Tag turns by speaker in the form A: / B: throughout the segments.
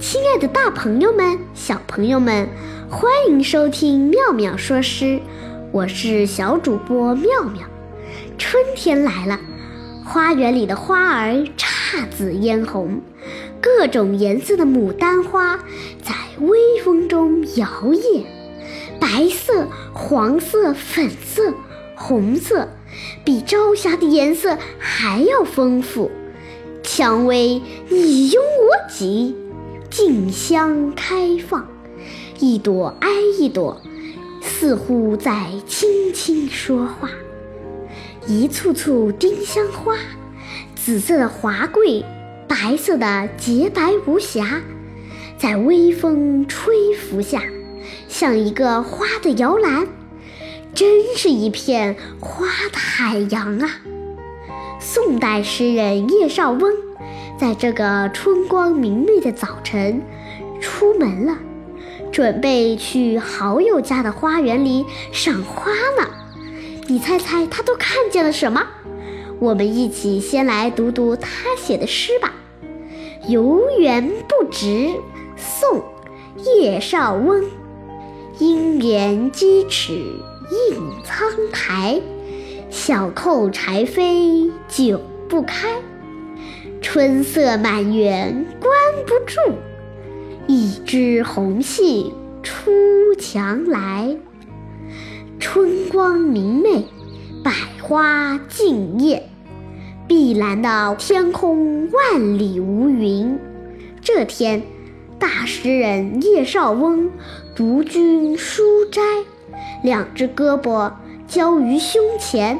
A: 亲爱的，大朋友们、小朋友们，欢迎收听妙妙说诗，我是小主播妙妙。春天来了，花园里的花儿姹紫嫣红，各种颜色的牡丹花在微风中摇曳，白色、黄色、粉色、红色，比朝霞的颜色还要丰富。蔷薇你拥我挤。竞相开放，一朵挨一朵，似乎在轻轻说话。一簇簇丁香花，紫色的华贵，白色的洁白无瑕，在微风吹拂下，像一个花的摇篮，真是一片花的海洋啊！宋代诗人叶绍翁。在这个春光明媚的早晨，出门了，准备去好友家的花园里赏花呢。你猜猜他都看见了什么？我们一起先来读读他写的诗吧。《游园不值》宋·叶绍翁。应怜屐齿映苍苔，小扣柴扉久不开。春色满园关不住，一枝红杏出墙来。春光明媚，百花竞艳，碧蓝的天空万里无云。这天，大诗人叶绍翁独居书斋，两只胳膊交于胸前，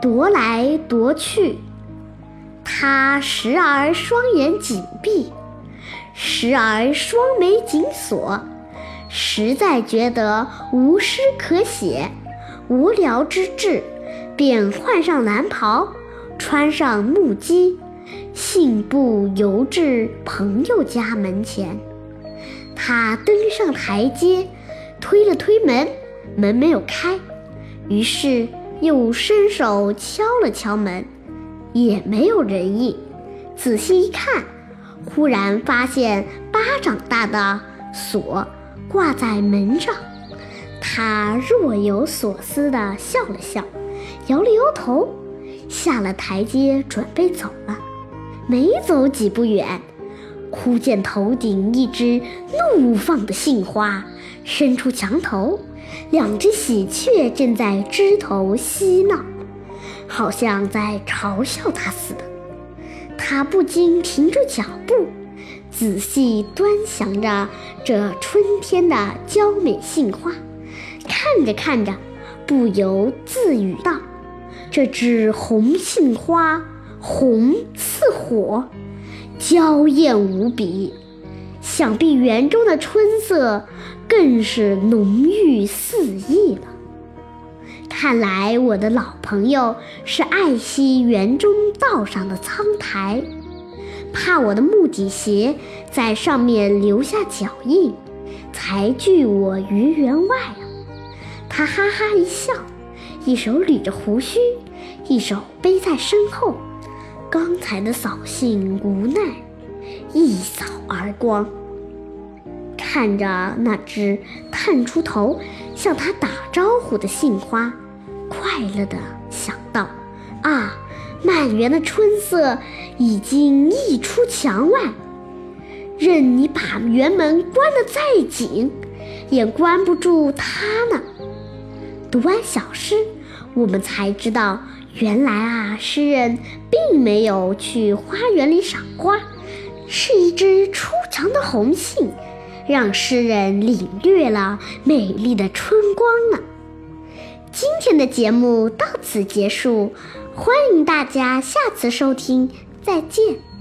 A: 踱来踱去。他时而双眼紧闭，时而双眉紧锁，实在觉得无诗可写，无聊之至，便换上蓝袍，穿上木屐，信步游至朋友家门前。他登上台阶，推了推门，门没有开，于是又伸手敲了敲门。也没有人应，仔细一看，忽然发现巴掌大的锁挂在门上。他若有所思地笑了笑，摇了摇头，下了台阶准备走了。没走几步远，忽见头顶一只怒放的杏花伸出墙头，两只喜鹊正在枝头嬉闹。好像在嘲笑他似的，他不禁停住脚步，仔细端详着这春天的娇美杏花，看着看着，不由自语道：“这枝红杏花，红似火，娇艳无比。想必园中的春色更是浓郁四溢了。”看来我的老朋友是爱惜园中道上的苍苔，怕我的木底鞋在上面留下脚印，才拒我于园外啊！他哈哈一笑，一手捋着胡须，一手背在身后，刚才的扫兴无奈一扫而光。看着那只探出头向他打招呼的杏花。快乐地想到：“啊，满园的春色已经溢出墙外，任你把园门关得再紧，也关不住它呢。”读完小诗，我们才知道，原来啊，诗人并没有去花园里赏花，是一只出墙的红杏，让诗人领略了美丽的春光呢。今天的节目到此结束，欢迎大家下次收听，再见。